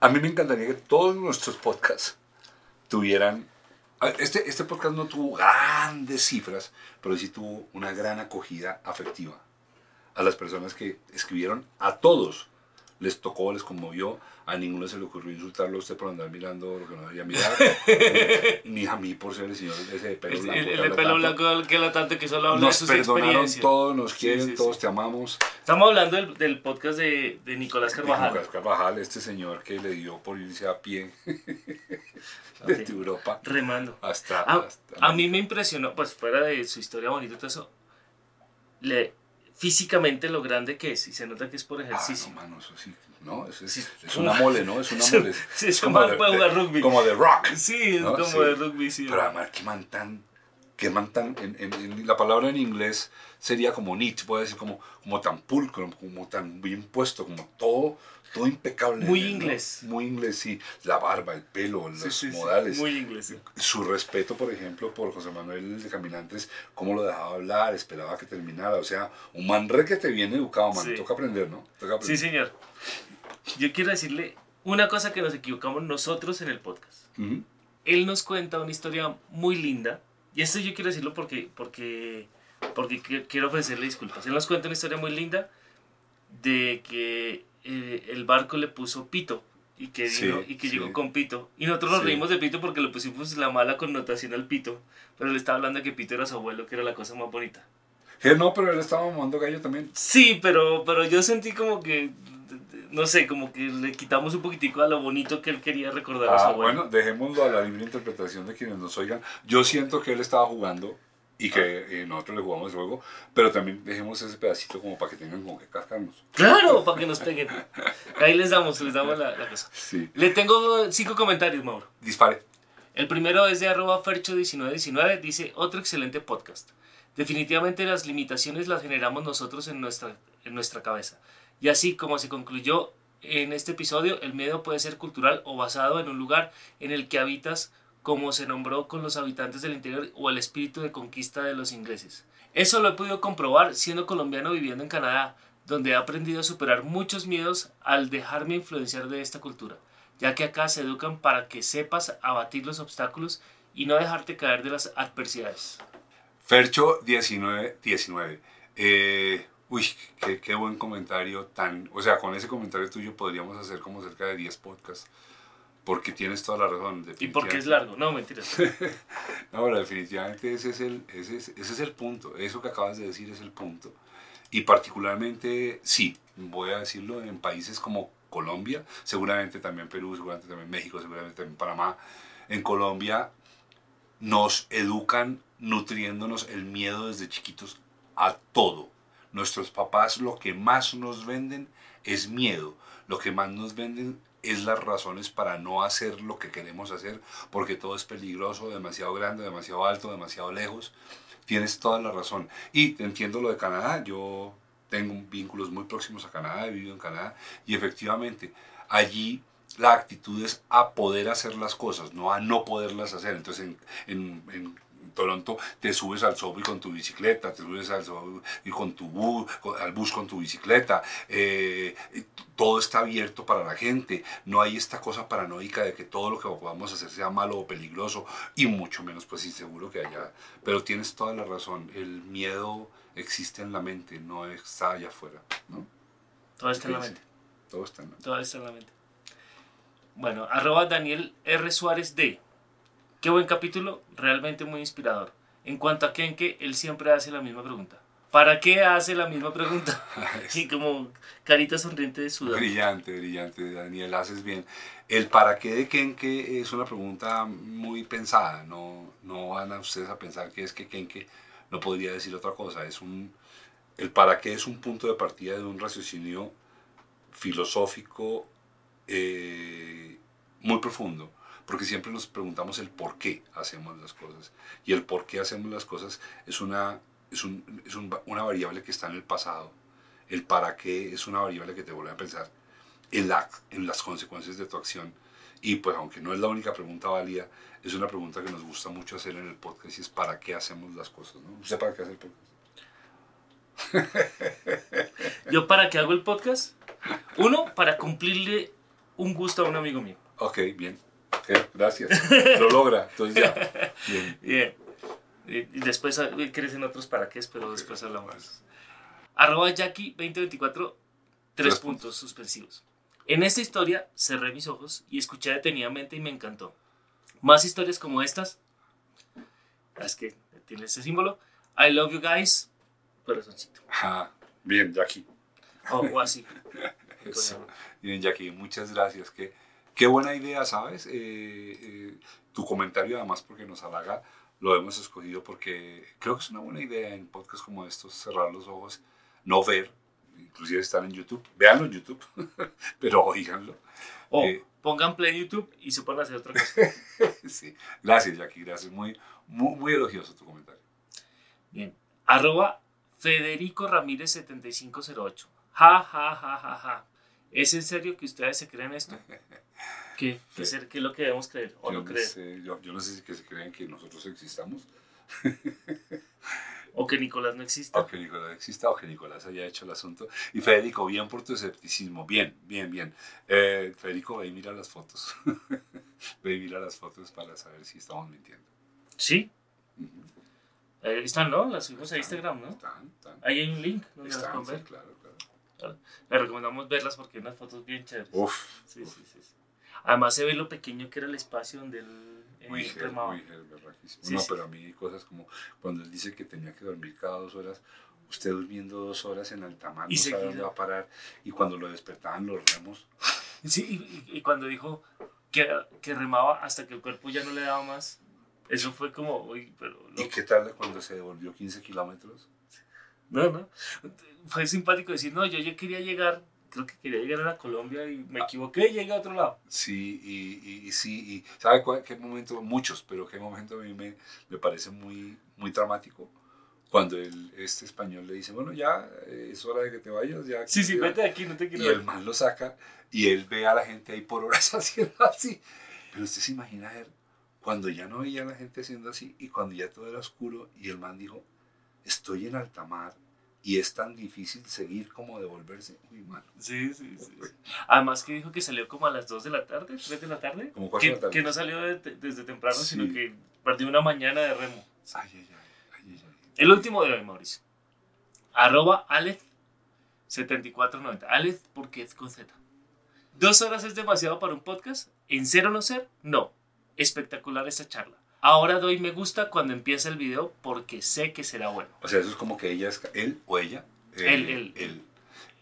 A mí me encantaría que todos nuestros podcasts tuvieran... Este, este podcast no tuvo grandes cifras, pero sí tuvo una gran acogida afectiva a las personas que escribieron, a todos les tocó, les conmovió, a ninguno se le ocurrió insultarlo a usted por andar mirando lo que no debía mirar, ni a mí por ser el señor ese de pelo blanco. El, el pelo blanco que la tanto que solo habla nos de sus perdonaron todos, nos quieren, sí, todos sí. te amamos. Estamos hablando del, del podcast de, de Nicolás Carvajal. Lucas Carvajal, este señor que le dio por irse a pie desde Europa Remando. hasta... A, hasta- a mí me impresionó, pues fuera de su historia bonita y todo eso, le, físicamente lo grande que es, y se nota que es por Ah, ejercicio. no, mano, eso sí. No, es, es, es una mole, ¿no? Es una mole. sí, es como como de- de- rugby. Como de rock. Sí, es ¿no? como Sí. de rugby, sí. Pero además, que man tan, que man tan, en, en- en- la palabra en inglés sería como neat, puede decir como, como tan pulcro, como tan bien puesto, como todo, todo impecable. Muy inglés. Muy inglés, sí. La barba, el pelo, los Sí, sí, sí, modales. Muy inglés. sí. Su respeto, por ejemplo, por José Manuel de Caminantes, cómo lo dejaba hablar, esperaba que terminara. O sea, un man re que te viene educado, man. Toca aprender, ¿no? Toca Sí, señor. Yo quiero decirle una cosa que nos equivocamos nosotros en el podcast. Él nos cuenta una historia muy linda. Y esto yo quiero decirlo porque, porque, porque qui- quiero ofrecerle disculpas. Él nos cuenta una historia muy linda de que eh, el barco le puso pito y que, Sí, vino- y que sí. llegó con pito. Y nosotros nos Sí. reímos de pito porque le pusimos la mala connotación al pito. Pero le estaba hablando de que pito era su abuelo, que era la cosa más bonita. Eh, no, pero él estaba mamando gallo también. Sí, pero, pero yo sentí como que, no sé, como que le quitamos un poquitico a lo bonito que él quería recordar a su Ah, abuelo. bueno, dejémoslo a la libre interpretación de quienes nos oigan. Yo siento que él estaba jugando y que eh, nosotros le jugamos el juego, pero también dejemos ese pedacito como para que tengan con qué cascarnos. Claro, para que nos peguen. Ahí les damos, les damos la, la cosa. Sí. Le tengo cinco comentarios, Mauro. Dispare. El primero es de arroba fercho1919, dice otro excelente podcast. Definitivamente las limitaciones las generamos nosotros en nuestra, en nuestra cabeza. Y así como se concluyó en este episodio, el miedo puede ser cultural o basado en un lugar en el que habitas como se nombró con los habitantes del interior o el espíritu de conquista de los ingleses. Eso lo he podido comprobar siendo colombiano viviendo en Canadá, donde he aprendido a superar muchos miedos al dejarme influenciar de esta cultura, ya que acá se educan para que sepas abatir los obstáculos y no dejarte caer de las adversidades. Fercho 1919. Eh, uy, qué, qué buen comentario tan... O sea, con ese comentario tuyo podríamos hacer como cerca de 10 podcasts. Porque tienes toda la razón. ¿Y porque es largo? No, mentiras. No, pero definitivamente ese es, el, ese, es, ese es el punto. Eso que acabas de decir es el punto. Y particularmente, sí, voy a decirlo, en países como Colombia, seguramente también Perú, seguramente también México, seguramente también Panamá. En Colombia nos educan nutriéndonos el miedo desde chiquitos a todo. Nuestros papás lo que más nos venden es miedo. Lo que más nos venden es las razones para no hacer lo que queremos hacer, porque todo es peligroso, demasiado grande, demasiado alto, demasiado lejos. Tienes toda la razón. Y entiendo lo de Canadá. Yo tengo vínculos muy próximos a Canadá, he vivido en Canadá, y efectivamente allí la actitud es a poder hacer las cosas, no a no poderlas hacer. Entonces en, en, en Toronto te subes al subway con tu bicicleta, te subes al y con tu bus, al bus con tu bicicleta, eh, todo está abierto para la gente, no hay esta cosa paranoica de que todo lo que podamos hacer sea malo o peligroso y mucho menos pues inseguro que haya. Pero tienes toda la razón, el miedo existe en la mente, no está allá afuera, ¿no? Todo está en la mente. Todo está en la mente. Todo está en la mente. Bueno, arroba Daniel R. Suárez D. Qué buen capítulo, realmente muy inspirador. En cuanto a Kenke, él siempre hace la misma pregunta. ¿Para qué hace la misma pregunta? y como carita sonriente de sudor. Brillante, brillante, Daniel, haces bien. El para qué de Kenke es una pregunta muy pensada, no, no van a ustedes a pensar que es que Kenke no podría decir otra cosa, es un, el para qué es un punto de partida de un raciocinio filosófico eh, muy profundo, porque siempre nos preguntamos el por qué hacemos las cosas, y el por qué hacemos las cosas es una, es un- es un- una variable que está en el pasado, el para qué es una variable que te vuelve a pensar en, la, en las consecuencias de tu acción. Y pues aunque no es la única pregunta válida, es una pregunta que nos gusta mucho hacer en el podcast y es ¿para qué hacemos las cosas? ¿no? ¿Usted para qué hace el podcast? ¿Yo para qué hago el podcast? Uno, para cumplirle un gusto a un amigo mío. Ok, bien. Gracias. Lo logra. Entonces ya. Bien. Bien. Y después ah, crecen otros para qué, pero después hablamos. Arroba Jackie 2024, tres Tres puntos suspensivos. En esta historia cerré mis ojos y escuché detenidamente y me encantó. Más historias como estas. Es que tiene ese símbolo. I love you guys. Corazoncito. Ajá. Bien, Jackie. O, o así. Bien, Jackie, muchas gracias. Qué, qué buena idea, ¿sabes? Eh, eh, tu comentario, además, porque nos halaga, lo hemos escogido porque creo que es una buena idea en podcasts como estos, cerrar los ojos, no ver, inclusive estar en YouTube. Véanlo en YouTube, pero oíganlo. O Eh, pongan play en YouTube y se pueden hacer otra cosa. sí. Gracias, Jackie, gracias. Muy, muy, muy elogioso tu comentario. Bien. Arroba Federico Ramírez 7508. Ja, ja, ja, ja, ja. ¿Es en serio que ustedes se creen esto? ¿Qué, qué, ser- qué es lo que debemos creer o Yo no creer? sé, yo, yo no sé si que se creen que nosotros existamos, O que Nicolás no exista. o que Nicolás exista, o que Nicolás haya hecho el asunto. Y Federico, bien por tu escepticismo, bien, bien, bien. Eh, Federico, ve y mira las fotos. ve y mira las fotos para saber si estamos mintiendo. Sí. Ahí están, ¿no? Las subimos a Instagram, ¿no? Están, están. Ahí hay un link donde las Están, pueden sí, ver. claro. Les recomendamos verlas porque hay unas fotos bien chéveres. Uf, Sí, uf. sí, sí, sí. Además se ve lo pequeño que era el espacio donde él Muy muy. Sí, no, sí. pero a mí cosas como cuando él dice que tenía que dormir cada dos horas, usted durmiendo dos horas en alta mar, Y no sabe seguido. dónde va a parar, y cuando lo despertaban los remos, Sí, y, y- y cuando dijo que, que remaba hasta que el cuerpo ya no le daba más, eso fue como, uy, pero ¿y loco. qué tal cuando se devolvió 15 kilómetros? No, no. Fue simpático decir, no, yo ya quería llegar, creo que quería llegar a la Colombia y me equivoqué y llegué a otro lado. Sí, y, y- y sí, y ¿sabe cuál- qué momento? Muchos, pero qué momento a mí me, me parece muy, muy dramático. Cuando el, este español le dice, bueno, ya eh, es hora de que te vayas, ya. Sí, sí, ya". vete de aquí, no te quiero Y el man lo saca y él ve a la gente ahí por horas haciendo así. Pero usted se imagina ver cuando ya no veía a la gente haciendo así y cuando ya todo era oscuro y el man dijo, estoy en alta mar y es tan difícil seguir como devolverse. Uy, mano. Sí, sí, sí, sí. Además que dijo que salió como a las 2 de la tarde, 3 de la tarde. Como cuatro de Que, la tarde. que no salió de- desde temprano, Sí. sino que perdió una mañana de remo. Ay, ay, ay. El último de hoy, Mauricio. Arroba Alef7490. Alef porque es con Z. ¿Dos horas es demasiado para un podcast? ¿En cero no ser? No. Espectacular esta charla. Ahora doy me gusta cuando empieza el video porque sé que será bueno. O sea, eso es como que ella es, él o ella, Él, él. él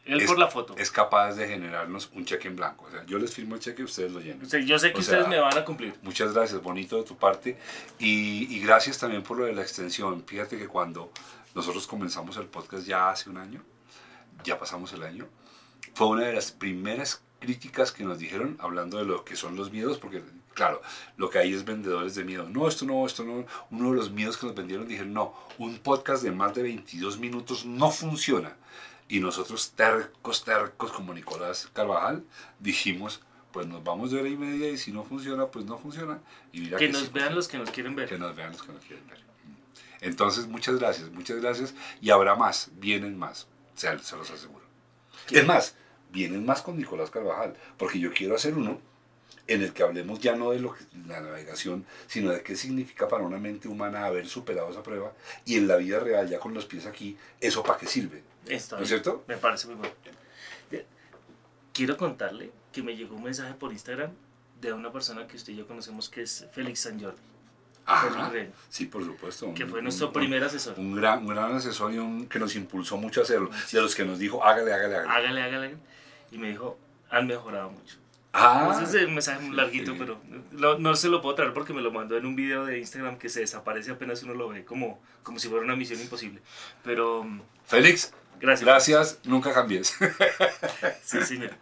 Él Es- por la foto. es capaz de generarnos un cheque en blanco. O sea, yo les firmo el cheque y ustedes lo llenan. O sea, yo sé que o ustedes sea, me van a cumplir. Muchas gracias, bonito de tu parte. Y, y gracias también por lo de la extensión. Fíjate que cuando nosotros comenzamos el podcast ya hace un año, ya pasamos el año, fue una de las primeras críticas que nos dijeron hablando de lo que son los miedos, porque claro, lo que hay es vendedores de miedo. No, esto no, esto no. Uno de los miedos que nos vendieron dijeron, no, un podcast de más de 22 minutos no funciona. Y nosotros tercos, tercos como Nicolás Carvajal, dijimos, pues nos vamos de hora y media y si no funciona, pues no funciona. Y mira Que sí nos vean funciona. los que nos quieren Que ver. nos vean los que nos quieren ver. Entonces, muchas gracias, muchas gracias. Y habrá más, vienen más, se, se los aseguro. ¿Qué? Es más, vienen más con Nicolás Carvajal, porque yo quiero hacer uno en el que hablemos ya no de lo que la navegación, sino de qué significa para una mente humana haber superado esa prueba y en la vida real, ya con los pies aquí, eso para qué sirve. Está ¿No es cierto? Me parece muy bueno. Quiero contarle que me llegó un mensaje por Instagram de una persona que usted y yo conocemos que es Félix San Jordi, Ajá. Sí, por supuesto. que un- fue nuestro un- primer asesor. Un gran, un gran asesor y un, que nos impulsó mucho a hacerlo. Y a los que nos dijo, hágale, hágale, hágale. Hágale, hágale. Y me dijo, han mejorado mucho. Ah, Entonces es un mensaje muy larguito, sí. pero no, no se lo puedo traer porque me lo mandó en un video de Instagram que se desaparece apenas uno lo ve como, como si fuera una misión imposible. Pero mm, Félix, gracias. gracias, nunca cambies. Sí, señor.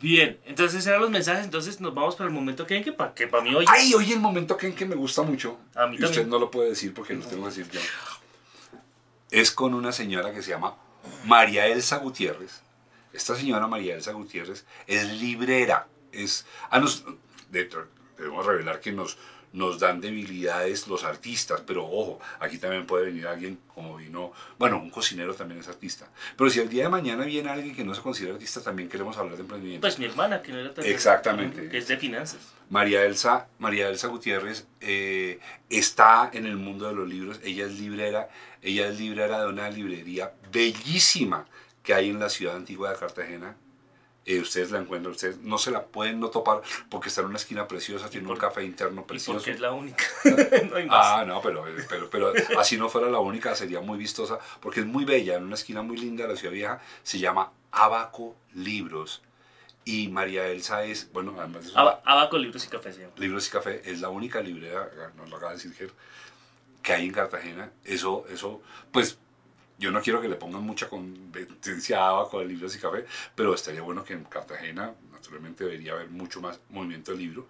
Bien, entonces eran los mensajes, entonces nos vamos para el momento que, que para que para mí hoy... Ay, oye, el momento que, que me gusta mucho. A mí y usted no lo puede decir porque lo tengo que decir yo. Es con una señora que se llama María Elsa Gutiérrez. Esta señora María Elsa Gutiérrez es librera. Es, a nos, de- debemos revelar que nos, nos dan debilidades los artistas, pero ojo, aquí también puede venir alguien como vino, bueno, un cocinero también es artista, pero si el día de mañana viene alguien que no se considera artista, también queremos hablar de emprendimiento. Pues mi hermana, que no era tan Exactamente. que es de finanzas. María Elsa, María Elsa Gutiérrez eh, está en el mundo de los libros, ella es librera, ella es librera de una librería bellísima que hay en la ciudad antigua de Cartagena, eh, ustedes la encuentran, ustedes no se la pueden no topar porque está en una esquina preciosa, tiene un café interno precioso. porque es la única. no hay más. Ah, no, pero, pero, pero así no fuera la única, sería muy vistosa, porque es muy bella, en una esquina muy linda de la ciudad vieja, se llama Abaco Libros. Y María Elsa es, bueno, además de Aba- Abaco, libros y café, señor. Libros y Café, es la única librera, nos lo acaba de decir Ger, que hay en Cartagena. Eso, eso, pues, yo no quiero que le pongan mucha competencia a Abaco de Libros y Café, pero estaría bueno que en Cartagena, naturalmente, debería haber mucho más movimiento de libro.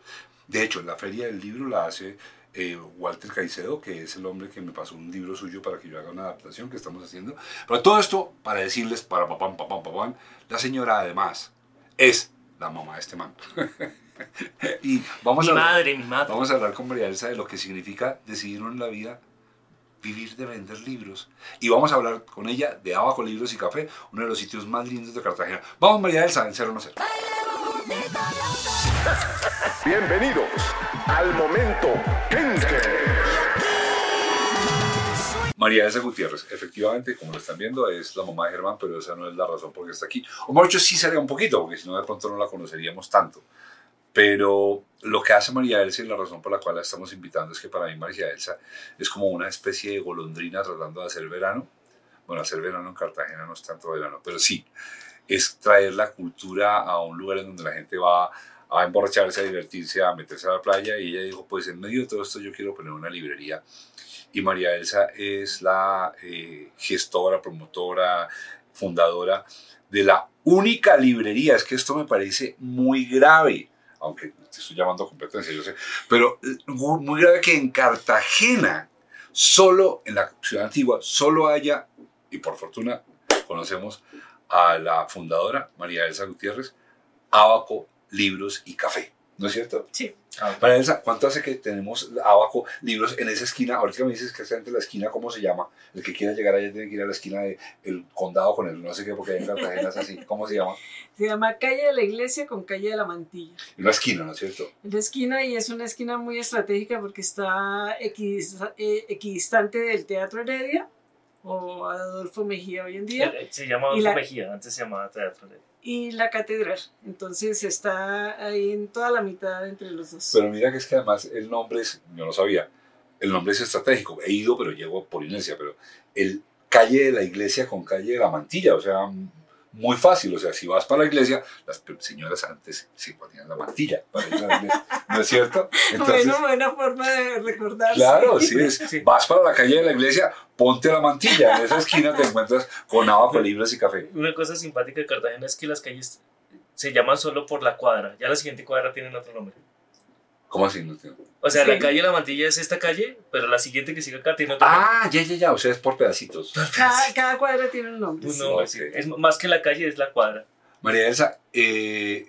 De hecho, la Feria del Libro la hace eh, Walter Caicedo, que es el hombre que me pasó un libro suyo para que yo haga una adaptación que estamos haciendo. Pero todo esto para decirles, para papam, papam, papam, la señora además es la mamá de este man. y vamos Mi a madre, mi madre. Vamos a hablar con María Elsa de lo que significa decidir en la vida vivir de vender libros. Y vamos a hablar con ella de Abaco Libros y Café, uno de los sitios más lindos de Cartagena. Vamos María Elsa, en cero no ser. Bienvenidos al momento Kenke. María Elsa Gutiérrez, efectivamente, como lo están viendo, es la mamá de Germán, pero esa no es la razón por qué está aquí. O mejor dicho, sí sería un poquito, porque si no, de pronto no la conoceríamos tanto. Pero lo que hace María Elsa y la razón por la cual la estamos invitando es que para mí María Elsa es como una especie de golondrina tratando de hacer verano. Bueno, hacer verano en Cartagena no es tanto verano, pero sí, es traer la cultura a un lugar en donde la gente va a emborracharse, a divertirse, a meterse a la playa. Y ella dijo, pues en medio de todo esto yo quiero poner una librería. Y María Elsa es la eh, gestora, promotora, fundadora de la única librería. Es que esto me parece muy grave, aunque te estoy llamando competencia, yo sé, pero eh, muy muy grave que en Cartagena, solo en la ciudad antigua, solo haya, y por fortuna conocemos a la fundadora, María Elsa Gutiérrez, Abaco, Libros y Café. ¿No es cierto? Sí. María Elsa, ¿cuánto hace que tenemos Abaco libros en esa esquina? Ahorita me dices que está entre la esquina, ¿cómo se llama? El que quiera llegar allá tiene que ir a la esquina del condado con el no sé qué, porque ahí en Cartagena es así. ¿Cómo se llama? Se llama Calle de la Iglesia con Calle de la Mantilla. En una esquina, ¿no es cierto? En la esquina y es una esquina muy estratégica porque está eh, equidistante del Teatro Heredia o Adolfo Mejía hoy en día Se llama Y la- Adolfo Mejía, antes se llamaba Teatro. de- y la Catedral. Entonces está ahí en toda la mitad entre los dos. Pero mira que es que además el nombre es, yo no sabía, el nombre es estratégico. He ido, pero llego por inercia, pero el calle de la iglesia con calle de la mantilla, o sea, muy fácil. O sea, si vas para la iglesia, las señoras antes se ponían la mantilla para ir a la iglesia, ¿no es cierto? Entonces, bueno, buena forma de recordarse. Claro, sí, es, Sí. vas para la calle de la iglesia, ponte la mantilla, en esa esquina te encuentras con abajo libros y café. Una cosa simpática de Cartagena es que las calles se llaman solo por la cuadra. Ya la siguiente cuadra tienen otro nombre. ¿Cómo así? No entiendo. O sea, Sí. la calle La Mantilla es esta calle, pero la siguiente que sigue acá tiene otro nombre. Ah, ya, ya, ya, o sea, es por pedacitos. Cada, cada cuadra tiene un nombre. Un sí. Es más que la calle, es la cuadra. María Elsa, eh,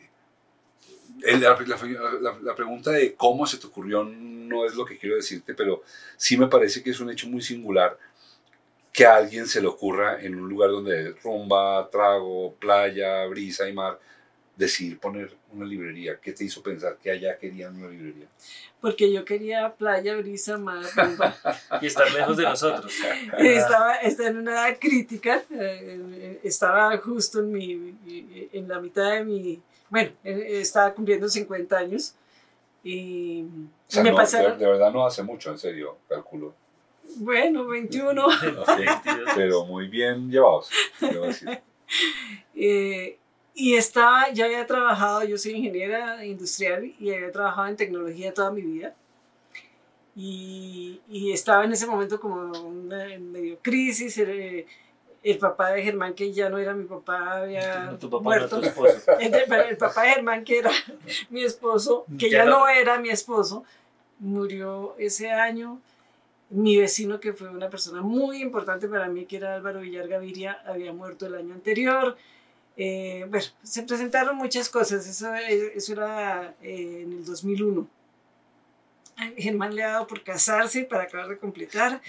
el- la, la- la- la pregunta de cómo se te ocurrió no es lo que quiero decirte, pero sí me parece que es un hecho muy singular que a alguien se le ocurra en un lugar donde es rumba, trago, playa, brisa y mar, decidir poner una librería. ¿Qué te hizo pensar que allá querían una librería? Porque yo quería playa, brisa, mar. Y estar lejos de nosotros. estaba, estaba en una edad crítica, eh, estaba justo en, mi, en la mitad de mi, bueno, eh, estaba cumpliendo 50 años y O sea, me no, pasaron, de, de verdad no hace mucho, en serio, calculo. bueno, 21, Pero muy bien llevados, debo decir. eh, y estaba, ya había trabajado, yo soy ingeniera industrial y había trabajado en tecnología toda mi vida. Y, y estaba en ese momento como una en medio crisis. El, el papá de Germán, que ya no era mi papá, había Tu papá no muerto. tu esposo. El, el papá de Germán, que era mi esposo, que Ya ya, no. no era mi esposo, murió ese año. Mi vecino, que fue una persona muy importante para mí, que era Álvaro Villar Gaviria, había muerto el año anterior. Eh, bueno, se presentaron muchas cosas. Eso, eso era eh, en el 2001. Germán le ha dado por casarse para acabar de completar.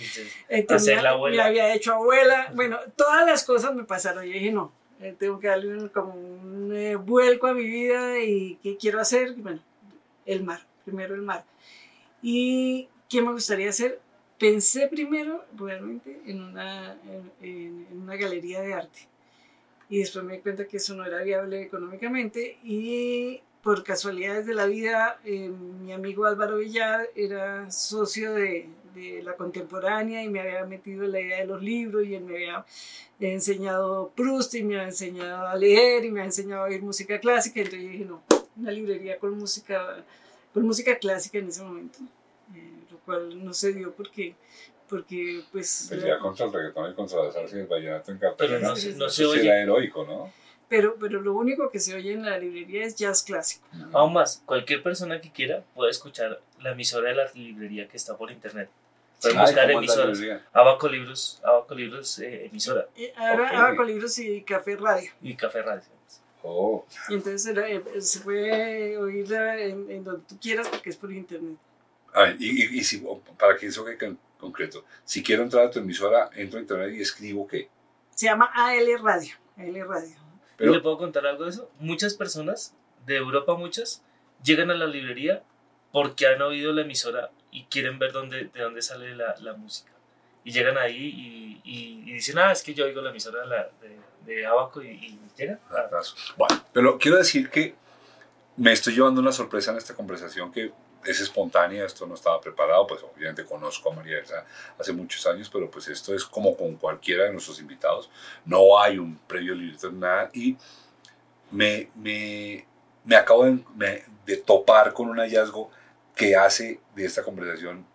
Entonces, Eh, Hacer la abuela. Me había hecho abuela. Bueno, todas las cosas me pasaron. Yo dije, no, eh, tengo que darle un, como un vuelco a mi vida y qué quiero hacer. Bueno, el mar, primero el mar. ¿Y qué me gustaría hacer? Pensé primero realmente en una, en una galería de arte. Y después me di cuenta que eso no era viable económicamente y por casualidades de la vida, eh, mi amigo Álvaro Villar era socio de, de la contemporánea y me había metido en la idea de los libros y él me había enseñado Proust y me había enseñado a leer y me había enseñado a oír música clásica. Entonces yo dije, no, una librería con música, con música clásica en ese momento, eh, lo cual no se dio porque, porque pues... Pelea contra el reggaetón y contra la salsa y el vallenato en Pero Cartagena. no, se- no se sí oye. era heroico, ¿no? Pero, pero lo único que se oye en la librería es jazz clásico. Aún más, cualquier persona que quiera puede escuchar la emisora de la librería que está por internet. Pueden Ay, buscar ¿cómo es la emisoras. Abaco Libros, Abaco Libros, eh, emisora. Y ahora Ok. Abaco Libros y Café Radio. Y Café Radio. Oh, Y entonces era- eh, se puede oírla en, en donde tú quieras porque es por internet. Ay, y, y- y si, para que eso quede con- concreto, si quiero entrar a tu emisora, entro a internet y escribo qué. Se llama AL Radio. AL Radio. Pero- ¿Le puedo contar algo de eso? Muchas personas, de Europa muchas, llegan a la librería porque han oído la emisora y quieren ver dónde, de dónde sale la, la música. Y llegan ahí y, y- y dicen, ah, es que yo oigo la emisora de, la- de, de Abaco y, y llegan. Bueno, pero quiero decir que me estoy llevando una sorpresa en esta conversación que es espontánea, esto no estaba preparado, pues obviamente conozco a María Elsa hace muchos años, pero pues esto es como con cualquiera de nuestros invitados, no hay un previo libreto, nada, y me, me, me acabo de, de topar con un hallazgo que hace de esta conversación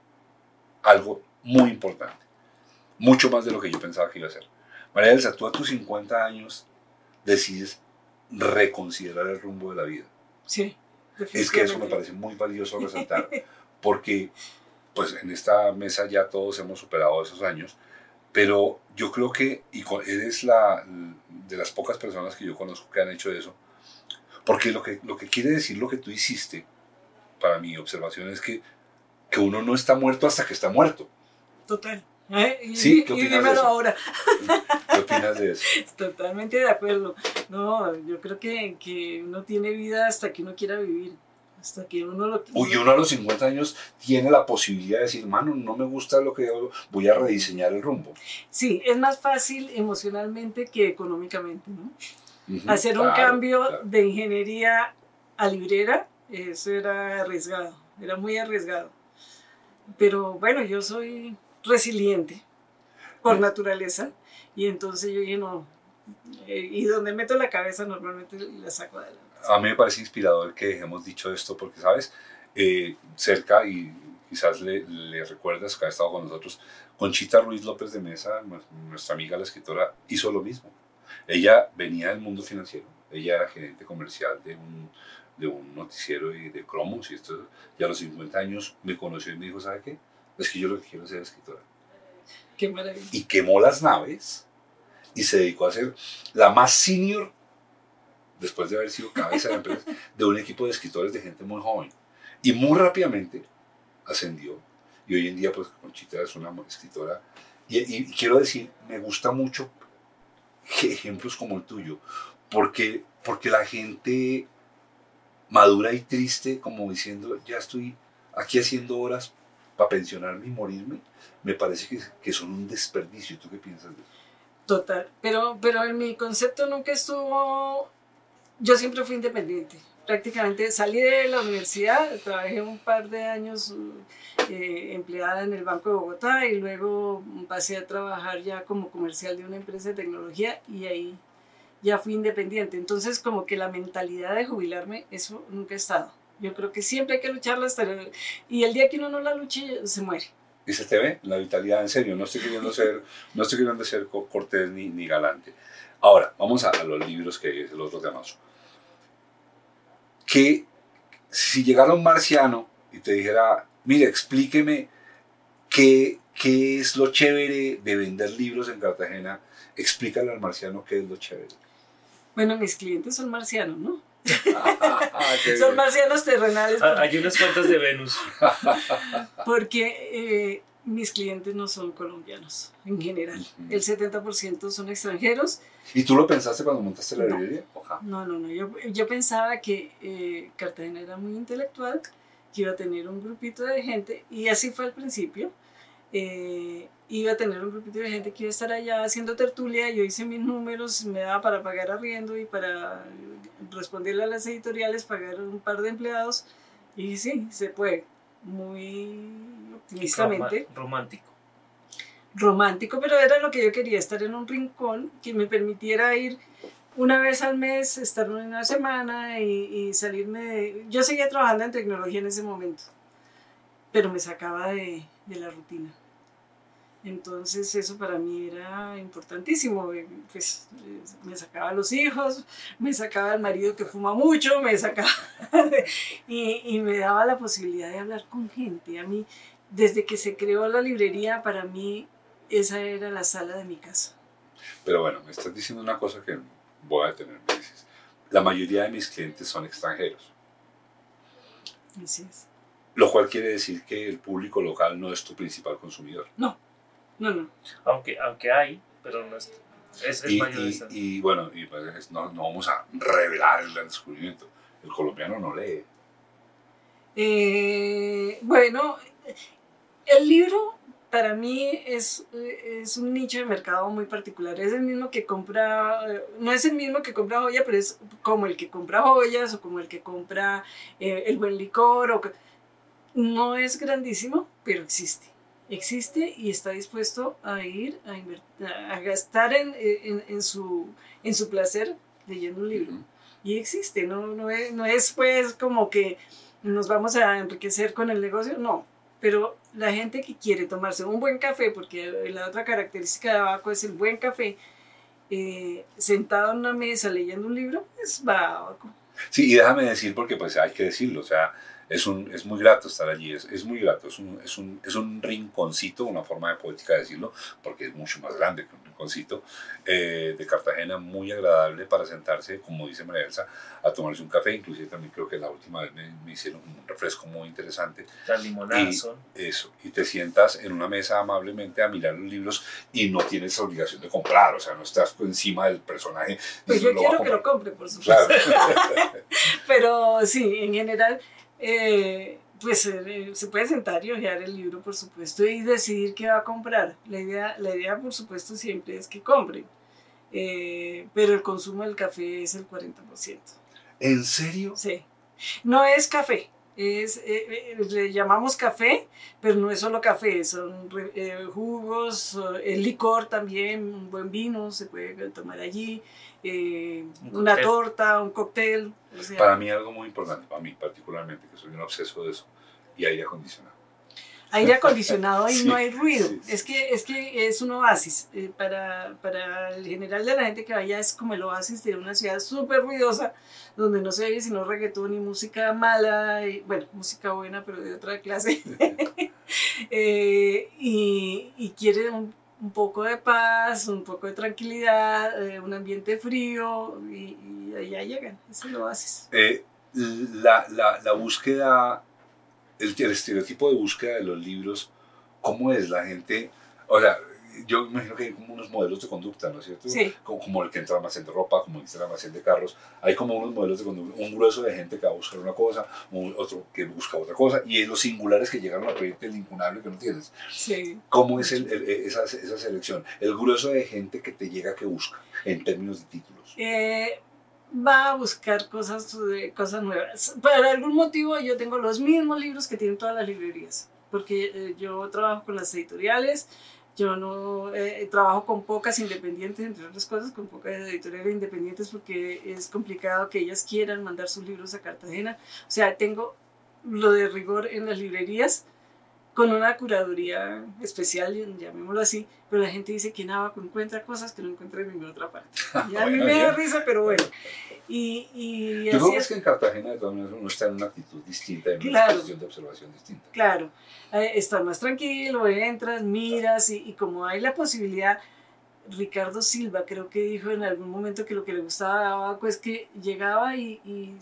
algo muy importante, mucho más de lo que yo pensaba que iba a ser. María Elsa, tú a tus 50 años decides reconsiderar el rumbo de la vida. Sí. Es que eso me parece muy valioso resaltar, porque pues en esta mesa ya todos hemos superado esos años, pero yo creo que y eres la de las pocas personas que yo conozco que han hecho eso, porque lo que, lo que quiere decir lo que tú hiciste, para mi observación es que, que uno no está muerto hasta que está muerto. Total. ¿Eh? Y, Sí, ¿qué y opinas de dímelo eso? ahora. ¿Qué opinas de eso? Totalmente de acuerdo. No, yo creo que, que uno tiene vida hasta que uno quiera vivir. Hasta que uno lo Uy, uno a los 50 años tiene la posibilidad de decir, mano, no me gusta lo que hago, voy a rediseñar el rumbo. Sí, es más fácil emocionalmente que económicamente, ¿no? Hacer un cambio claro. de ingeniería a librera, eso era arriesgado, era muy arriesgado. Pero bueno, yo soy resiliente por Mm. naturaleza y entonces yo dije, no, eh, y donde meto la cabeza normalmente la saco adelante. A mí me parece inspirador que hemos dicho esto porque, ¿sabes? Eh, cerca, y quizás le, le recuerdas que ha estado con nosotros, Conchita Ruiz López de Mesa, nues- nuestra amiga la escritora, hizo lo mismo. Ella venía del mundo financiero, ella era gerente comercial de un, de un noticiero y de cromos y esto, y a los 50 años me conoció y me dijo, ¿sabe qué? Es que yo lo que quiero es ser escritora. Qué maravilla. y quemó las naves y se dedicó a ser la más senior, después de haber sido cabeza de empresa, de un equipo de escritores de gente muy joven. Y muy rápidamente ascendió. Y hoy en día, pues Conchita es una escritora. Y, y quiero decir, me gusta mucho que ejemplos como el tuyo, porque, porque la gente madura y triste, como diciendo, ya estoy aquí haciendo horas para pensionarme y morirme, me parece que, que son un desperdicio. ¿Tú qué piensas de eso? Total, pero, pero en mi concepto nunca estuvo, yo siempre fui independiente. Prácticamente salí de la universidad, trabajé un par de años eh, empleada en el Banco de Bogotá y luego pasé a trabajar ya como comercial de una empresa de tecnología y ahí ya fui independiente. Entonces como que la mentalidad de jubilarme, eso nunca ha estado. Yo creo que siempre hay que lucharla hasta... el- y el día que uno no la luche, se muere. Y se te ve la vitalidad, en serio, no estoy queriendo ser, no estoy queriendo ser co- cortés ni, ni galante. Ahora, vamos a, a los libros que es el otro temazo. Que si llegara un marciano y te dijera, mire, explíqueme qué, qué es lo chévere de vender libros en Cartagena, explícale al marciano qué es lo chévere. Bueno, mis clientes son marcianos, ¿no? Ah, Son marcianos terrenales. Ah, Hay unas cuantas de Venus. Porque eh, mis clientes no son colombianos en general. El 70% son extranjeros. ¿Y tú lo pensaste cuando montaste la No. librería? Ojalá. No, no, no. Yo, yo pensaba que eh, Cartagena era muy intelectual, que iba a tener un grupito de gente, y así fue al principio. Eh, iba a tener un grupito de gente que iba a estar allá haciendo tertulia. Yo hice mis números, me daba para pagar arriendo y para responderle a las editoriales, pagar un par de empleados. Y sí, se puede. Muy optimistamente romántico. romántico, pero era lo que yo quería, estar en un rincón que me permitiera ir una vez al mes, estar una semana y, y salirme de... Yo seguía trabajando en tecnología en ese momento, pero me sacaba de, de la rutina. Entonces eso para mí era importantísimo, eh, pues eh, me sacaba a los hijos, me sacaba al marido que fuma mucho, me sacaba y, y me daba la posibilidad de hablar con gente. A mí, desde que se creó la librería, para mí esa era la sala de mi casa. Pero bueno, me estás diciendo una cosa que voy a detenerme. Dices, la mayoría de mis clientes son extranjeros, Así es. lo cual quiere decir que el público local no es tu principal consumidor. No, no. Aunque, aunque hay, pero no es, es, es Y, mayorista. y- y, bueno, y pues, es- no, no vamos a revelar el gran descubrimiento. El colombiano no lee. Eh, bueno, el libro para mí es, es un nicho de mercado muy particular. Es el mismo que compra, no es el mismo que compra joya, pero es como el que compra joyas o como el que compra eh, el buen licor. O que- no es grandísimo, pero existe. Existe y está dispuesto a ir a, a gastar en, en- en su, en su placer leyendo un libro. Y existe, no, no, es, no es pues como que nos vamos a enriquecer con el negocio, no. Pero la gente que quiere tomarse un buen café, porque la otra característica de Abaco es el buen café, eh, sentado en una mesa leyendo un libro, pues va a Abaco. Sí, y déjame decir, porque pues hay que decirlo, o sea, es, un, es muy grato estar allí, es, es muy grato, es un, es, un, es un rinconcito, una forma de poética de decirlo, porque es mucho más grande que un rinconcito, eh, de Cartagena, muy agradable para sentarse, como dice María Elsa, a tomarse un café, inclusive también creo que la última vez me, me hicieron un refresco muy interesante, Las limonadas y- son. eso, y te sientas en una mesa amablemente a mirar los libros y no tienes obligación de comprar, o sea, no estás encima del personaje. Pues yo diciendo, "Lo voy a quiero que lo comprar". compre, por supuesto. Claro. Pero sí, en general, eh, pues eh, se puede sentar y hojear el libro, por supuesto, y decidir qué va a comprar. La idea, la idea por supuesto, siempre es que compren. Eh, pero el consumo del café es el 40%. ¿En serio? Sí. No es café. Es, eh, eh, le llamamos café, pero no es solo café, son eh, jugos, eh, el licor también, un buen vino se puede tomar allí, eh, Un una torta, un cóctel. o sea, Para mí algo muy importante, para mí particularmente, que soy un obseso de eso, y aire acondicionado. aire acondicionado y Sí, no hay ruido. sí, sí. Es, que, es que es un oasis. Eh, para, para el general de la gente que vaya es como el oasis de una ciudad súper ruidosa, donde no se oye sino reggaetón y música mala, y, bueno, música buena, pero de otra clase. Eh, y, y quiere un, un poco de paz, un poco de tranquilidad, eh, un ambiente frío, y, allá llegan. Es el oasis. Eh, la, la, la búsqueda, el, el estereotipo de búsqueda de los libros, ¿cómo es la gente? O sea, yo imagino que hay como unos modelos de conducta, ¿no es cierto? Sí. Como, como el que entra al almacén de ropa, como el que entra al almacén de carros. Hay como unos modelos de conducta, un grueso de gente que va a buscar una cosa, un, otro que busca otra cosa, y los singulares que llegaron a pedirte el incunable que no tienes. Sí. ¿Cómo es el- el- esa, esa selección? El grueso de gente que te llega que busca en términos de títulos. eh, va a buscar cosas, eh, cosas nuevas. Por algún motivo yo tengo los mismos libros que tienen todas las librerías, porque eh, yo trabajo con las editoriales, yo no eh, trabajo con pocas independientes, entre otras cosas, con pocas editoriales independientes porque es complicado que ellas quieran mandar sus libros a Cartagena. O sea, tengo lo de rigor en las librerías con una curaduría especial, llamémoslo así, pero la gente dice que en Abaco encuentra cosas que no encuentra en ninguna otra parte. Y a mí me da risa, pero bueno. Y, y Yo así creo que es. que en Cartagena de todas maneras uno está en una actitud distinta, en una posición de observación distinta. Claro, eh, estás más tranquilo, entras, miras y, y como hay la posibilidad, Ricardo Silva creo que dijo en algún momento que lo que le gustaba a Abaco es que llegaba y, y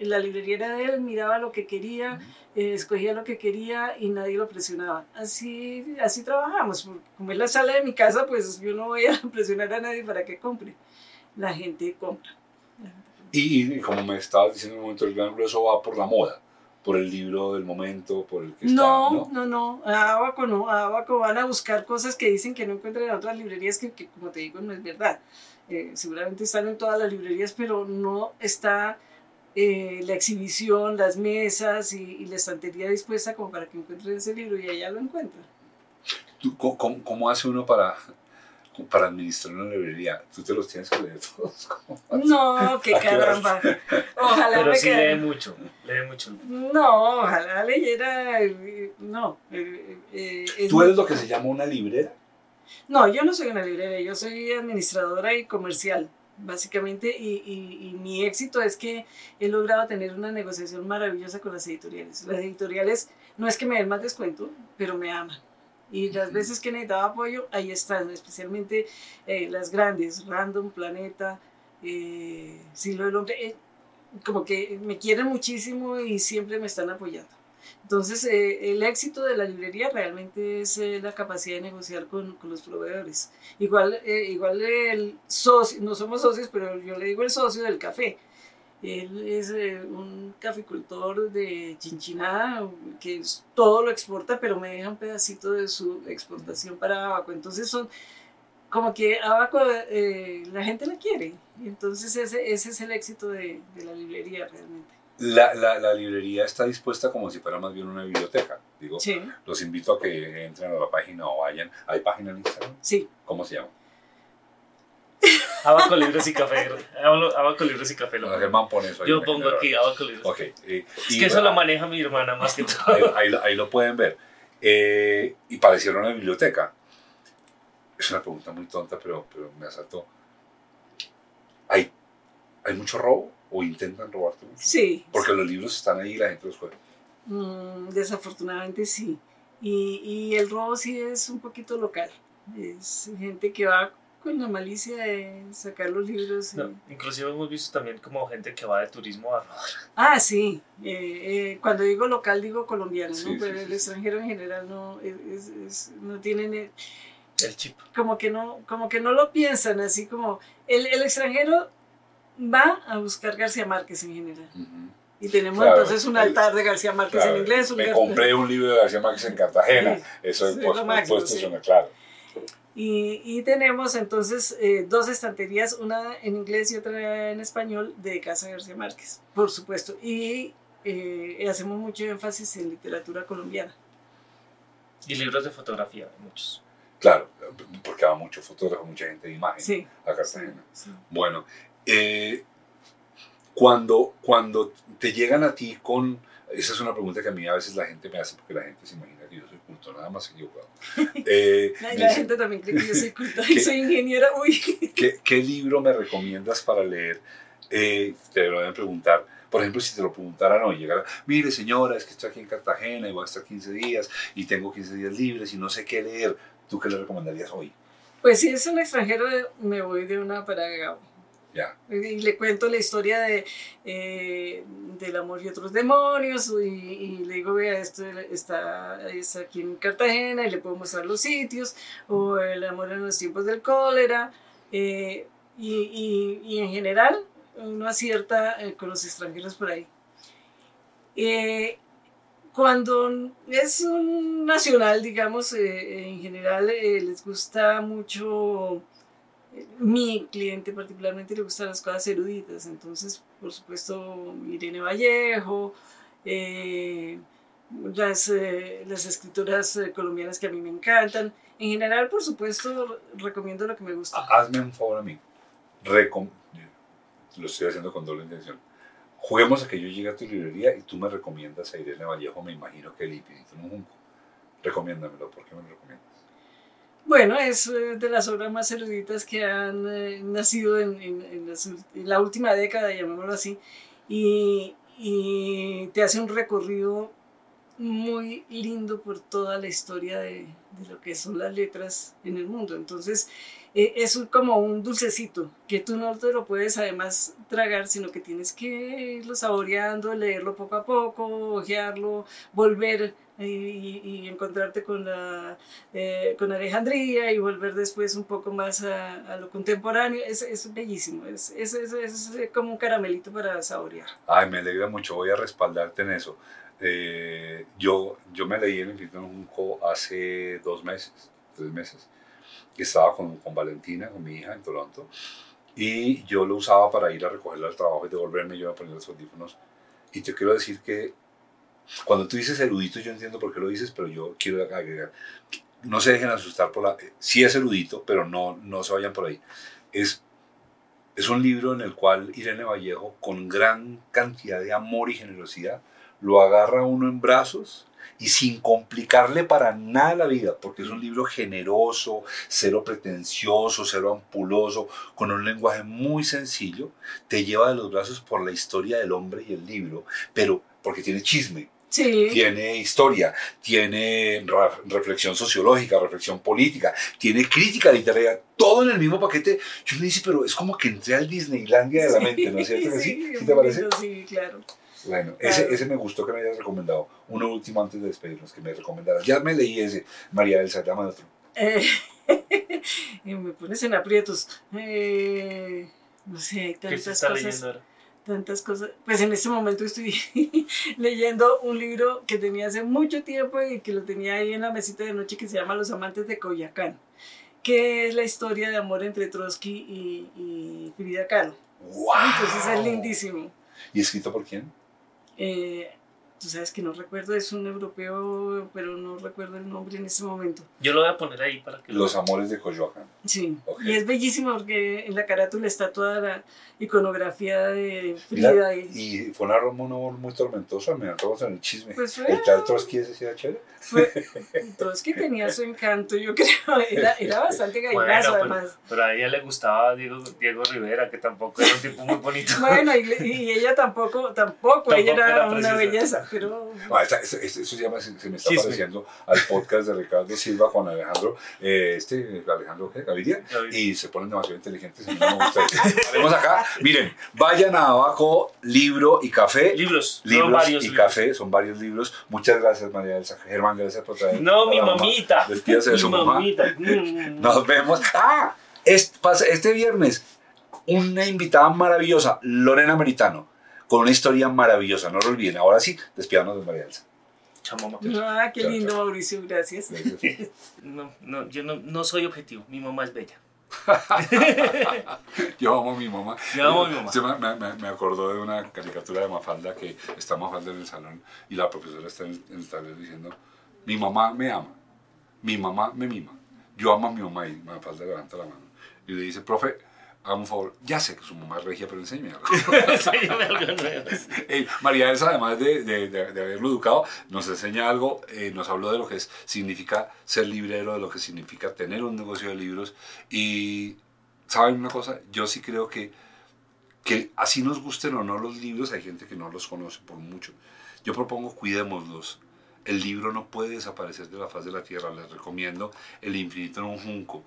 la librería era de él, miraba lo que quería, eh, escogía lo que quería y nadie lo presionaba. Así, así trabajamos. Como es la sala de mi casa, pues yo no voy a presionar a nadie para que compre. La gente compra. Y, y como me estabas diciendo en un momento, el gran grueso va por la moda, por el libro del momento, por el que está, No, ¿no? no, no, a Abaco no, a Abaco van a buscar cosas que dicen que no encuentran en otras librerías, que, que como te digo no es verdad. Eh, seguramente están en todas las librerías, pero no está eh, la exhibición, las mesas y, y la estantería dispuesta como para que encuentren ese libro y allá lo encuentran. ¿Tú, co- cómo, cómo hace uno para, para administrar una librería? Tú te los tienes que leer todos. No, qué caramba. Ojalá Pero me sí lee mucho, lee mucho. No, ojalá leyera. eh, No. eh, eh, ¿Tú eres lo que se llama una librera? No, yo no soy una librera, yo soy administradora y comercial, básicamente, y, y- y mi éxito es que he logrado tener una negociación maravillosa con las editoriales. Las editoriales no es que me den más descuento, pero me aman. Y las veces que necesitaba apoyo, ahí están, especialmente eh, las grandes, Random, Planeta, eh, Siglo del Hombre, eh, como que me quieren muchísimo y siempre me están apoyando. Entonces, eh, el éxito de la librería realmente es eh, la capacidad de negociar con, con los proveedores. Igual, eh, igual el socio, no somos socios, pero yo le digo el socio del café. Él es un caficultor de Chinchiná que todo lo exporta, pero me deja un pedacito de su exportación para Abaco. Entonces son como que Abaco, la gente la quiere. Entonces ese, ese es el éxito de, de la librería realmente. La, la, la librería está dispuesta como si fuera más bien una biblioteca. Digo, Sí, los invito a que entren a la página o vayan. ¿Hay página en Instagram? sí. ¿Cómo se llama? Abaco libros y café. Abaco libros y café. Lo Germán pone eso ahí Yo pongo aquí Abaco libros. Ok. eh, Es y- que eso lo maneja mi hermana más que todo. ahí, ahí lo- ahí lo pueden ver. Eh, y pareciera una biblioteca. Es una pregunta muy tonta, pero, pero me asaltó. ¿Hay, ¿Hay mucho robo o intentan robarte mucho? Sí. Porque los libros están ahí y la gente los juega. Mm, desafortunadamente sí. Y, y el robo sí es un poquito local. Es gente que va con la malicia de sacar los libros. y- No, inclusive hemos visto también como gente que va de turismo a robar. Ah, sí. Eh, eh, cuando digo local digo colombiano, Sí, ¿no? sí, Pero sí, el sí. extranjero en general no, es, es- es- no tienen... eh, El chip. como que no, como que no lo piensan así como... El, el extranjero va a buscar García Márquez en general. Ujú. Y tenemos Claro, entonces un altar de García Márquez Claro, en inglés. un me Gar- compré un libro de García Márquez en Cartagena. Sí, Eso, sí, por supuesto, sí. suena claro. Y, y tenemos entonces eh, dos estanterías, una en inglés y otra en español, de Casa García Márquez, por supuesto. Y eh, hacemos mucho énfasis en literatura colombiana. Y libros de fotografía, muchos. Claro, porque va mucho fotógrafo, mucha gente de imagen Sí. a sí, Cartagena. sí. Bueno, eh, cuando, cuando te llegan a ti con... Esa es una pregunta que a mí a veces la gente me hace porque la gente se imagina que yo soy culto, nada más equivocado. Eh, La, la dicen, gente también cree que yo soy culta ¿Qué? y soy ingeniera. Uy, ¿qué, qué libro me recomiendas para leer? Eh, te lo a preguntar. Por ejemplo, si te lo preguntaran hoy, llegara, mire señora, es que estoy aquí en Cartagena y voy a estar 15 días y tengo 15 días libres y no sé qué leer, ¿tú qué le recomendarías hoy? pues si es un extranjero, me voy de una para Gabo. Ya, Y le cuento la historia de, eh, del amor y otros demonios y, y le digo, vea, esto está, está aquí en Cartagena y le puedo mostrar los sitios, o el amor en los tiempos del cólera, eh, y, y- y en general uno acierta eh, con los extranjeros por ahí. Eh, cuando es un nacional, digamos, eh, en general eh, les gusta mucho mi cliente particularmente le gustan las cosas eruditas, entonces por supuesto Irene Vallejo, eh, las, eh, las escritoras eh, colombianas que a mí me encantan. En general, por supuesto, recomiendo lo que me gusta. Ha- hazme un favor a mí. Lo estoy haciendo con doble intención. Juguemos a que yo llegue a tu librería y tú me recomiendas a Irene Vallejo, me imagino que el Infinito en un junco. Recomiéndamelo, ¿por qué me lo recomiendas? Bueno, es eh, de las obras más eruditas que han eh, nacido en, la última década, llamémoslo así, y, te hace un recorrido muy lindo por toda la historia de, lo que son las letras en el mundo. Entonces, eh, es como un dulcecito que tú no te lo puedes además tragar, sino que tienes que irlo saboreando, leerlo poco a poco, ojearlo, volver y, y encontrarte con, la, eh, con Alejandría y volver después un poco más a, a lo contemporáneo. Es, es bellísimo, es, es, es- como un caramelito para saborear. Ay, me alegra mucho, voy a respaldarte en eso. Eh, yo, yo me leí El en un Junco hace dos meses, tres meses. Estaba con, con Valentina, con mi hija en Toronto, y yo lo usaba para ir a recogerla al trabajo y devolverme, yo a poner los audífonos. Y te quiero decir que cuando tú dices erudito, yo entiendo por qué lo dices, pero yo quiero agregar, no se dejen asustar por la... Sí es erudito, pero no, no se vayan por ahí. Es es un libro en el cual Irene Vallejo, con gran cantidad de amor y generosidad, lo agarra uno en brazos y sin complicarle para nada la vida, porque es un libro generoso, cero pretencioso, cero ampuloso, con un lenguaje muy sencillo, te lleva de los brazos por la historia del hombre y el libro, pero porque tiene chisme, Sí, tiene historia, tiene reflexión sociológica, reflexión política, tiene crítica literaria, todo en el mismo paquete. Yo me dice, pero es como que entré al Disneylandia de la mente, ¿no es cierto? que sí? ¿Sí te parece? Sí, claro. Bueno, ese, Claro. ese me gustó que me hayas recomendado. Uno último antes de despedirnos, que me recomendaras. Ya me leí ese, María Elsa, llama de otro. Eh, y me pones en aprietos. Eh, no sé, hay ¿Qué se tantas está cosas. leyendo ahora? Tantas cosas. Pues en este momento estoy leyendo un libro que tenía hace mucho tiempo y que lo tenía ahí en la mesita de noche que se llama Los amantes de Coyacán, que es la historia de amor entre Trotsky y, y Frida Kahlo. ¡Wow! Entonces es lindísimo. ¿Y escrito por quién? Eh, tú sabes que no recuerdo, es un europeo, pero no recuerdo el nombre en este momento. Yo lo voy a poner ahí para que lo Los amores de Coyoacán. Sí, Ok. y es bellísimo porque en la carátula está toda la iconografía de Mira, Frida. Y, y fue una Roma muy, muy tormentosa, me entramos en el chisme. pues fue, ¿El tal Trotsky ese sí era chévere? fue Trotsky tenía su encanto, yo creo, era, era bastante Bueno, gallinazo pero, además. pero a ella le gustaba Diego, Diego Rivera, que tampoco era un tipo muy bonito. Bueno, y, y ella tampoco, tampoco, ella Tampoco era, era una belleza, pero No, esta- esta- eso se llama, se, se me está Chisme. pareciendo al podcast de Ricardo Silva con Alejandro, eh, este, Alejandro. Gaviria, y se ponen demasiado inteligentes. Haremos acá, miren, vayan a abajo, libro y café. Libros, Libros varios y libros. café, son varios libros. Muchas gracias, María Elsa. Germán, gracias por traer. No, mi mamá. mamita. Despídase de su mamá. mamita. Mm. Nos vemos. ¡Ah! Este, este viernes, una invitada maravillosa, Lorena Meritano, con una historia maravillosa. No lo olviden. Ahora sí, despídanos de María Elsa. Chao, mamá. ah, qué Chao, lindo chao. Mauricio, gracias. Gracias. No, no, yo no, no soy objetivo. Mi mamá es bella. Yo amo a mi mamá. Yo amo a mi mamá. Se me- me- me acordó de una caricatura de Mafalda que está Mafalda en el salón y la profesora está en el, en el tablero diciendo, mi mamá me ama, mi mamá me mima, yo amo a mi mamá y Mafalda levanta la mano y le dice, profe, haga un favor, ya sé que su mamá es regia, pero enséñame algo. Enséñame algo. Eh, María Elsa, además de, de- de- de haberlo educado, nos enseña algo, eh, nos habló de lo que es- significa ser librero, de lo que significa tener un negocio de libros. Y, ¿saben una cosa? Yo sí creo que, que así nos gusten o no los libros, hay gente que no los conoce por mucho. Yo propongo, cuidémoslos. El libro no puede desaparecer de la faz de la tierra. Les recomiendo El infinito en un junco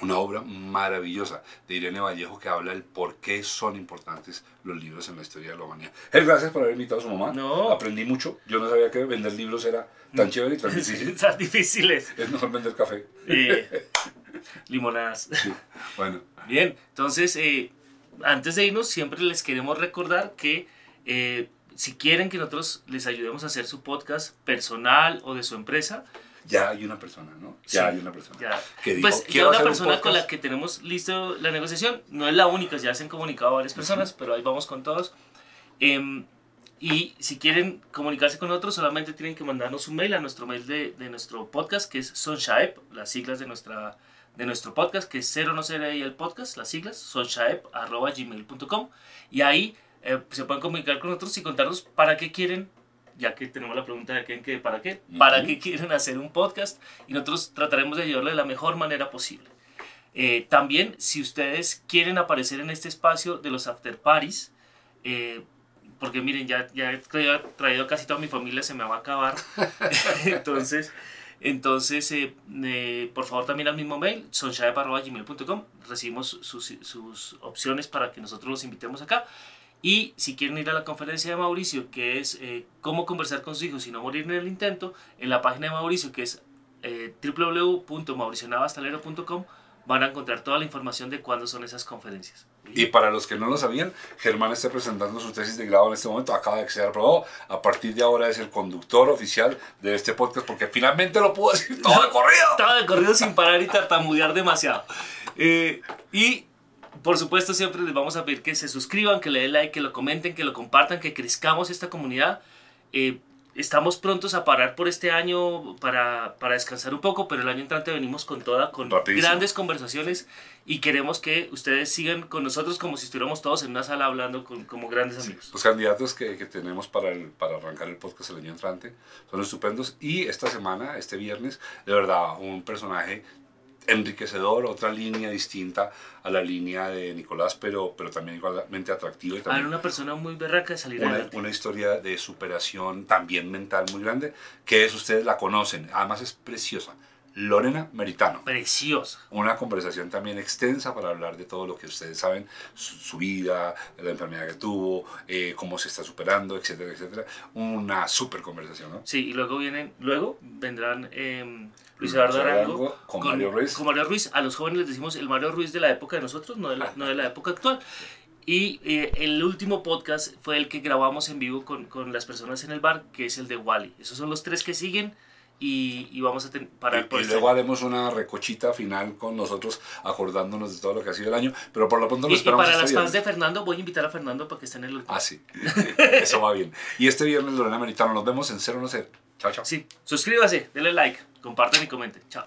una obra maravillosa de Irene Vallejo que habla del por qué son importantes los libros en la historia de la humanidad. Eh, gracias por haber invitado a su mamá. No. Aprendí mucho. Yo no sabía que vender libros era tan chévere y tan difícil. Difíciles. Es mejor vender café. Eh, limonadas. Bueno, Bien, entonces, eh, antes de irnos, siempre les queremos recordar que eh, si quieren que nosotros les ayudemos a hacer su podcast personal o de su empresa, ya hay una persona, ¿no? Ya Sí, hay una persona. ya. Que dijo, pues ya "Quiero una un persona con podcast". la que tenemos listo la negociación, no es la única, ya se han comunicado varias personas, pero ahí vamos con todos. Em, y si quieren comunicarse con nosotros, solamente tienen que mandarnos un mail a nuestro mail de, de nuestro podcast, que es Sonshaep, las siglas de, nuestra, de nuestro podcast, que es cero no será ahí el podcast, las siglas, sonshaep.gmail.com. Y ahí eh, se pueden comunicar con nosotros y contarnos para qué quieren, ya que tenemos la pregunta de quién, que para qué, para Ujú. qué quieren hacer un podcast y nosotros trataremos de ayudarle de la mejor manera posible. Eh, también, si ustedes quieren aparecer en este espacio de los after parties, eh, porque miren, ya, ya he traído, traído casi toda mi familia, se me va a acabar. entonces, entonces eh, por favor también al mismo mail, gmail.com recibimos sus, sus opciones para que nosotros los invitemos acá. Y si quieren ir a la conferencia de Mauricio, que es eh, cómo conversar con sus hijos y no morir en el intento, en la página de Mauricio, que es eh, www.mauricionavastalero.com, van a encontrar toda la información de cuándo son esas conferencias. Y para los que no lo sabían, Germán está presentando su tesis de grado en este momento, acaba de ser aprobado. A partir de ahora es el conductor oficial de este podcast porque finalmente lo pudo decir todo de corrido. Todo de corrido sin parar y tartamudear demasiado. Eh, y por supuesto, siempre les vamos a pedir que se suscriban, que le den like, que lo comenten, que lo compartan, que crezcamos esta comunidad. Eh, estamos prontos a parar por este año para, para, descansar un poco, pero el año entrante venimos con toda, con Rapidísimo. grandes conversaciones y queremos que ustedes sigan con nosotros como si estuviéramos todos en una sala hablando con, como grandes amigos. Los candidatos que, que tenemos para, el, para arrancar el podcast el año entrante son estupendos y esta semana, este viernes, de verdad, un personaje enriquecedor, otra línea distinta a la línea de Nicolás, pero, pero también igualmente atractiva. Y Ah, también una persona muy berraca de salir una, adelante. una historia de superación también mental muy grande, que es, ustedes la conocen, además es preciosa. Lorena Meritano. Preciosa. Una conversación también extensa para hablar de todo lo que ustedes saben, su, su vida, la enfermedad que tuvo, eh, cómo se está superando, etcétera, etcétera. Una súper conversación, ¿no? Sí, y luego vienen, luego vendrán eh, Luis Eduardo Arango Arango con Mario Ruiz. con Mario Ruiz. A los jóvenes les decimos el Mario Ruiz de la época de nosotros, no de la, no de la época actual. Y eh, el último podcast fue el que grabamos en vivo con, con las personas en el bar, que es el de Wally. Esos son los tres que siguen y, y vamos a ten- parar Y, por y este luego haremos una recochita final con nosotros, acordándonos de todo lo que ha sido el año, pero por lo pronto lo Y, y esperamos para este las fans viernes. de Fernando, voy a invitar a Fernando para que esté en el último. Ah, sí. Eso va bien. Y este viernes, Lorena Meritano, nos vemos en 0 no Chao, chao. Sí, suscríbase, denle like, compartan y comenten. Chao.